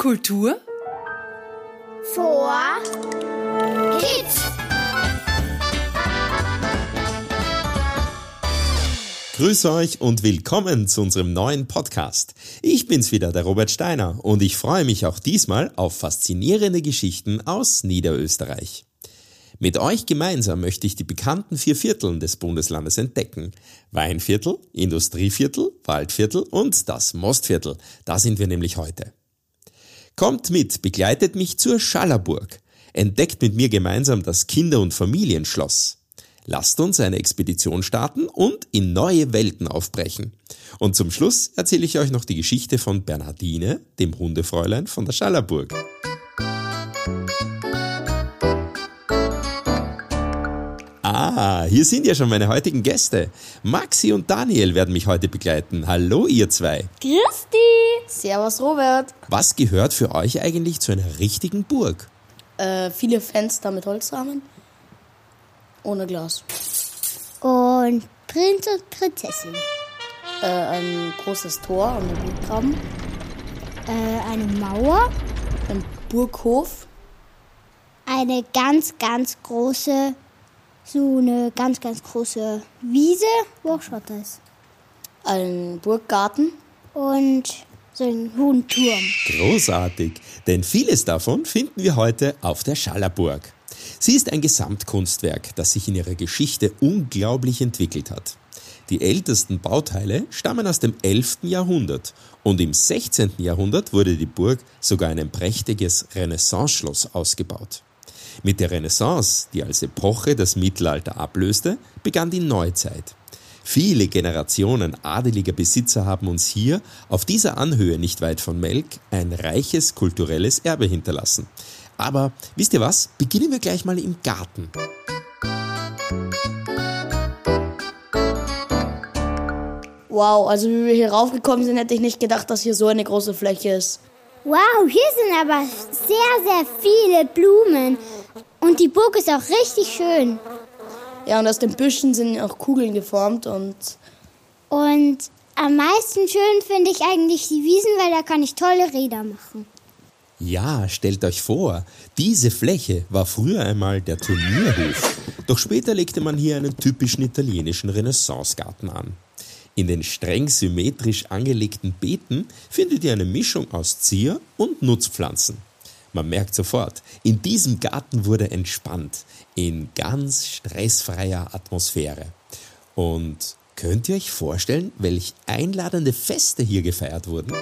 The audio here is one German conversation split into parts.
Kultur vor Kids. Grüß euch und willkommen zu unserem neuen Podcast. Ich bin's wieder, der Robert Steiner, und ich freue mich auch diesmal auf faszinierende Geschichten aus Niederösterreich. Mit euch gemeinsam möchte ich die bekannten vier Vierteln des Bundeslandes entdecken. Weinviertel, Industrieviertel, Waldviertel und das Mostviertel. Da sind wir nämlich heute. Kommt mit, begleitet mich zur Schallerburg. Entdeckt mit mir gemeinsam das Kinder- und Familienschloss. Lasst uns eine Expedition starten und in neue Welten aufbrechen. Und zum Schluss erzähle ich euch noch die Geschichte von Bernhardine, dem Hundefräulein von der Schallerburg. Ah, hier sind ja schon meine heutigen Gäste. Maxi und Daniel werden mich heute begleiten. Hallo, ihr zwei. Christi. Servus, Robert. Was gehört für euch eigentlich zu einer richtigen Burg? Äh, viele Fenster mit Holzrahmen. Ohne Glas. Und Prinz und Prinzessin. Äh, ein großes Tor und ein Burggraben. Äh, eine Mauer. Ein Burghof. Eine ganz, ganz große, so eine ganz, ganz große Wiese, wo auch Schotter ist. Ein Burggarten. Und so einen hohen Turm. Großartig, denn vieles davon finden wir heute auf der Schallerburg. Sie ist ein Gesamtkunstwerk, das sich in ihrer Geschichte unglaublich entwickelt hat. Die ältesten Bauteile stammen aus dem 11. Jahrhundert und im 16. Jahrhundert wurde die Burg sogar in ein prächtiges Renaissance-Schloss ausgebaut. Mit der Renaissance, die als Epoche das Mittelalter ablöste, begann die Neuzeit. Viele Generationen adeliger Besitzer haben uns hier, auf dieser Anhöhe nicht weit von Melk, ein reiches kulturelles Erbe hinterlassen. Aber wisst ihr was? Beginnen wir gleich mal im Garten. Wow, also wie wir hier raufgekommen sind, hätte ich nicht gedacht, dass hier so eine große Fläche ist. Wow, hier sind aber sehr, sehr viele Blumen. Und die Burg ist auch richtig schön. Ja, und aus den Büschen sind auch Kugeln geformt und Und am meisten schön finde ich eigentlich die Wiesen, weil da kann ich tolle Räder machen. Ja, stellt euch vor, diese Fläche war früher einmal der Turnierhof. Doch später legte man hier einen typischen italienischen Renaissancegarten an. In den streng symmetrisch angelegten Beeten findet ihr eine Mischung aus Zier- und Nutzpflanzen. Man merkt sofort, in diesem Garten wurde entspannt, in ganz stressfreier Atmosphäre. Und könnt ihr euch vorstellen, welch einladende Feste hier gefeiert wurden?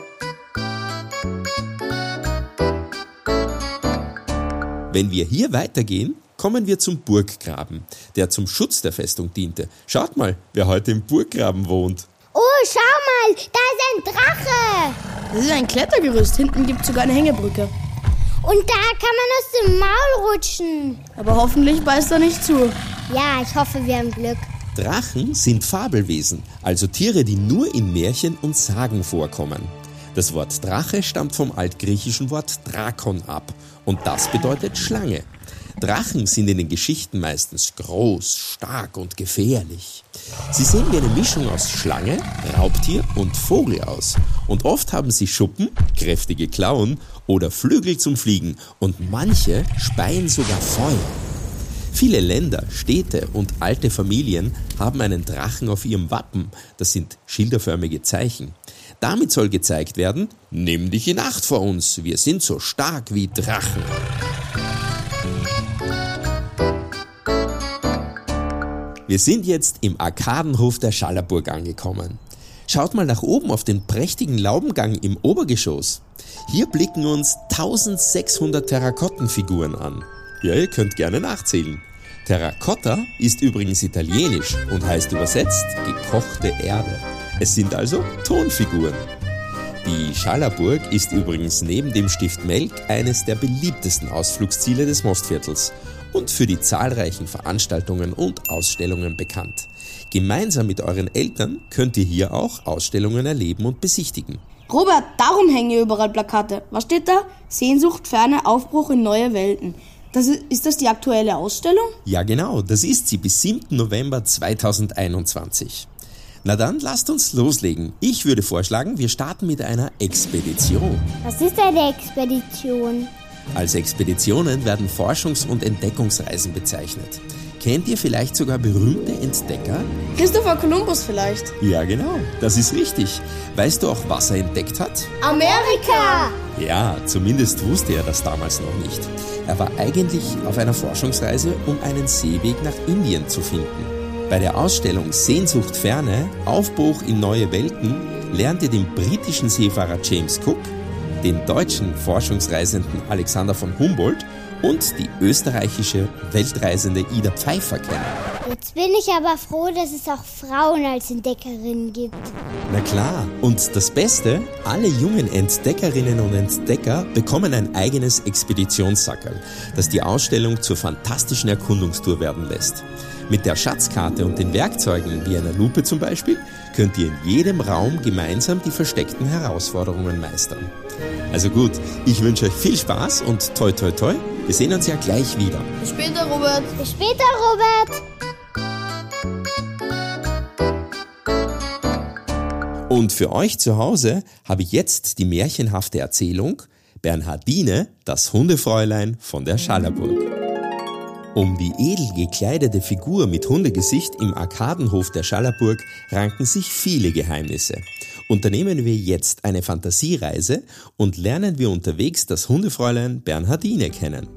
Wenn wir hier weitergehen, kommen wir zum Burggraben, der zum Schutz der Festung diente. Schaut mal, wer heute im Burggraben wohnt. Oh, schau mal, da ist ein Drache. das ist ein Klettergerüst. Hinten gibt es sogar eine Hängebrücke. Und da kann man aus dem Maul rutschen. Aber hoffentlich beißt er nicht zu. Ja, ich hoffe, wir haben Glück. Drachen sind Fabelwesen, also Tiere, die nur in Märchen und Sagen vorkommen. Das Wort Drache stammt vom altgriechischen Wort Drakon ab und das bedeutet Schlange. Drachen sind in den Geschichten meistens groß, stark und gefährlich. Sie sehen wie eine Mischung aus Schlange, Raubtier und Vogel aus. Und oft haben sie Schuppen, kräftige Klauen oder Flügel zum Fliegen und manche speien sogar Feuer. Viele Länder, Städte und alte Familien haben einen Drachen auf ihrem Wappen. Das sind schilderförmige Zeichen. Damit soll gezeigt werden, nimm dich in Acht vor uns, wir sind so stark wie Drachen. Wir sind jetzt im Arkadenhof der Schallerburg angekommen. Schaut mal nach oben auf den prächtigen Laubengang im Obergeschoss. Hier blicken uns 1600 Terrakottenfiguren an. Ja, ihr könnt gerne nachzählen. Terracotta ist übrigens italienisch und heißt übersetzt gekochte Erde. Es sind also Tonfiguren. Die Schallerburg ist übrigens neben dem Stift Melk eines der beliebtesten Ausflugsziele des Mostviertels und für die zahlreichen Veranstaltungen und Ausstellungen bekannt. Gemeinsam mit euren Eltern könnt ihr hier auch Ausstellungen erleben und besichtigen. Robert, darum hängen hier überall Plakate. Was steht da? Sehnsucht, Ferne, Aufbruch in neue Welten. Das ist, ist das die aktuelle Ausstellung? Ja genau, das ist sie bis 7. November 2021. Na dann lasst uns loslegen. Ich würde vorschlagen, wir starten mit einer Expedition. Was ist eine Expedition? Als Expeditionen werden Forschungs- und Entdeckungsreisen bezeichnet. Kennt ihr vielleicht sogar berühmte Entdecker? Christopher Columbus vielleicht. Ja, genau, das ist richtig. Weißt du auch, was er entdeckt hat? Amerika! Ja, zumindest wusste er das damals noch nicht. Er war eigentlich auf einer Forschungsreise, um einen Seeweg nach Indien zu finden. Bei der Ausstellung Sehnsucht Ferne, Aufbruch in neue Welten, lernte den britischen Seefahrer James Cook, den deutschen Forschungsreisenden Alexander von Humboldt und die österreichische Weltreisende Ida Pfeiffer kennen. Jetzt bin ich aber froh, dass es auch Frauen als Entdeckerinnen gibt. Na klar, und das Beste, alle jungen Entdeckerinnen und Entdecker bekommen ein eigenes Expeditionssackerl, das die Ausstellung zur fantastischen Erkundungstour werden lässt. Mit der Schatzkarte und den Werkzeugen, wie einer Lupe zum Beispiel, könnt ihr in jedem Raum gemeinsam die versteckten Herausforderungen meistern. Also gut, ich wünsche euch viel Spaß und toi toi toi, wir sehen uns ja gleich wieder. Bis später, Robert. Bis später, Robert. Und für euch zu Hause habe ich jetzt die märchenhafte Erzählung Bernhardine, das Hundefräulein von der Schallerburg. Um die edel gekleidete Figur mit Hundegesicht im Arkadenhof der Schallerburg ranken sich viele Geheimnisse. Unternehmen wir jetzt eine Fantasiereise und lernen wir unterwegs das Hundefräulein Bernhardine kennen.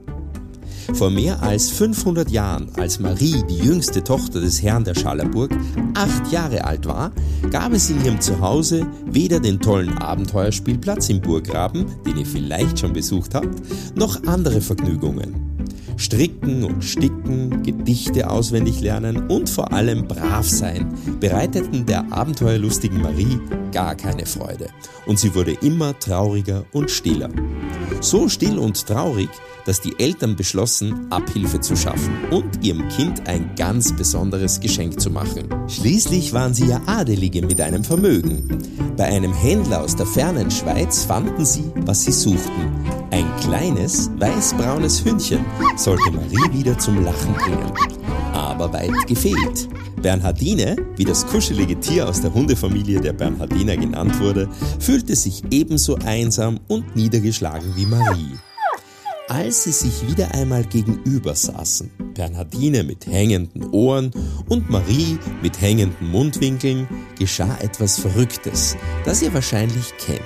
Vor mehr als 500 Jahren, als Marie, die jüngste Tochter des Herrn der Schallerburg, acht Jahre alt war, gab es in ihrem Zuhause weder den tollen Abenteuerspielplatz im Burggraben, den ihr vielleicht schon besucht habt, noch andere Vergnügungen. Stricken und Sticken, Gedichte auswendig lernen und vor allem brav sein bereiteten der abenteuerlustigen Marie gar keine Freude. Und sie wurde immer trauriger und stiller. So still und traurig, dass die Eltern beschlossen, Abhilfe zu schaffen und ihrem Kind ein ganz besonderes Geschenk zu machen. Schließlich waren sie ja Adelige mit einem Vermögen. Bei einem Händler aus der fernen Schweiz fanden sie, was sie suchten. Ein kleines, weißbraunes Hündchen sollte Marie wieder zum Lachen bringen. Aber weit gefehlt. Bernhardine, wie das kuschelige Tier aus der Hundefamilie der Bernhardiner genannt wurde, fühlte sich ebenso einsam und niedergeschlagen wie Marie. Als sie sich wieder einmal gegenüber saßen, Bernhardine mit hängenden Ohren und Marie mit hängenden Mundwinkeln, geschah etwas Verrücktes, das ihr wahrscheinlich kennt.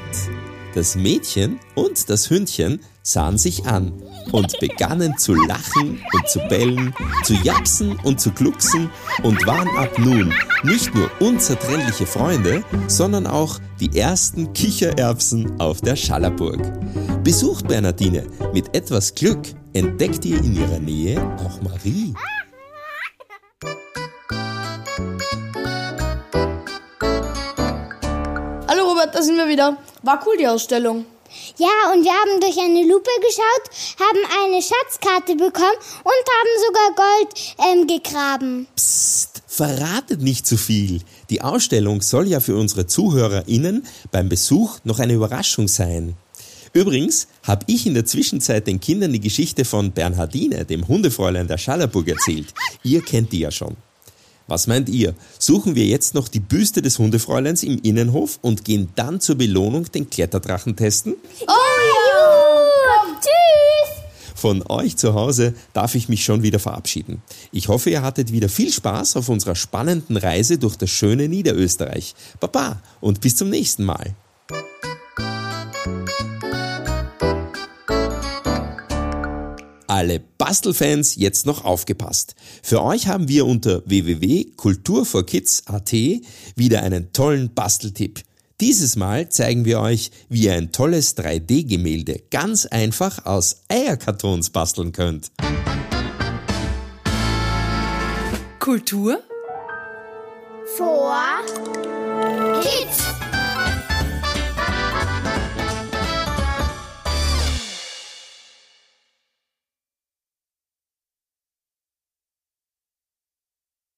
Das Mädchen und das Hündchen sahen sich an und begannen zu lachen und zu bellen, zu japsen und zu glucksen und waren ab nun nicht nur unzertrennliche Freunde, sondern auch die ersten Kichererbsen auf der Schallerburg. Besucht Bernardine, mit etwas Glück entdeckt ihr in ihrer Nähe auch Marie. Hallo Robert, da sind wir wieder. War cool die Ausstellung. Ja, und wir haben durch eine Lupe geschaut, haben eine Schatzkarte bekommen und haben sogar Gold ähm, gegraben. Psst, verratet nicht zu viel. Die Ausstellung soll ja für unsere ZuhörerInnen beim Besuch noch eine Überraschung sein. Übrigens habe ich in der Zwischenzeit den Kindern die Geschichte von Bernhardine, dem Hundefräulein der Schallerburg, erzählt. Ihr kennt die ja schon. Was meint ihr? Suchen wir jetzt noch die Büste des Hundefräuleins im Innenhof und gehen dann zur Belohnung den Kletterdrachen testen? Oh ja! Tschüss! Von euch zu Hause darf ich mich schon wieder verabschieden. Ich hoffe, ihr hattet wieder viel Spaß auf unserer spannenden Reise durch das schöne Niederösterreich. Baba und bis zum nächsten Mal. Alle Bastelfans jetzt noch aufgepasst. Für euch haben wir unter www.kulturforkids.at wieder einen tollen Basteltipp. Dieses Mal zeigen wir euch, wie ihr ein tolles 3D-Gemälde ganz einfach aus Eierkartons basteln könnt. Kultur Vor Kids.